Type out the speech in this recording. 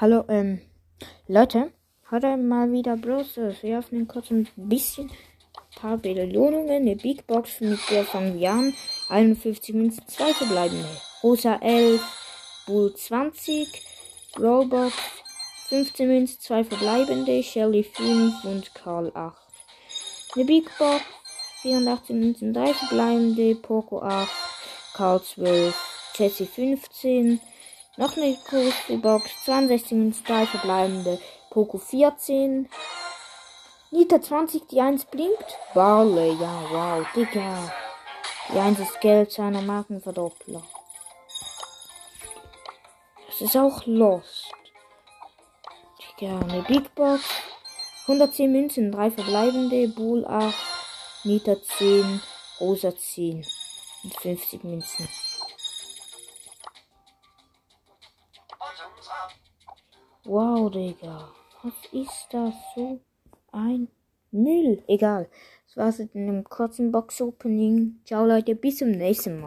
Hallo, ähm, Leute, heute mal wieder bloß, äh, wir öffnen kurz ein bisschen paar Belohnungen. Eine Big Box, mit der fangen wir an. 51 Münzen, 2 verbleibende. Rosa 11, Bull 20, Robot 15 Münzen, 2 verbleibende, Shelly 5 und Karl 8. Eine Big Box, 84 Münzen, 3 verbleibende, Poco 8, Karl 12, Jesse 15, noch eine große Box. 62 Münzen, 3 verbleibende. Poco 14. Nita 20, die 1 blinkt. Barley, ja, wow, Digga. Die 1 ist Geld zu einer Markenverdoppler. Das ist auch Lost. Digga, eine Big Box. 110 Münzen, 3 verbleibende. Bull 8. Nita 10. Rosa 10. Und 50 Münzen. Wow, Digga. Was ist das so ein Müll? Egal. Das war's mit einem kurzen Box-Opening. Ciao, Leute. Bis zum nächsten Mal.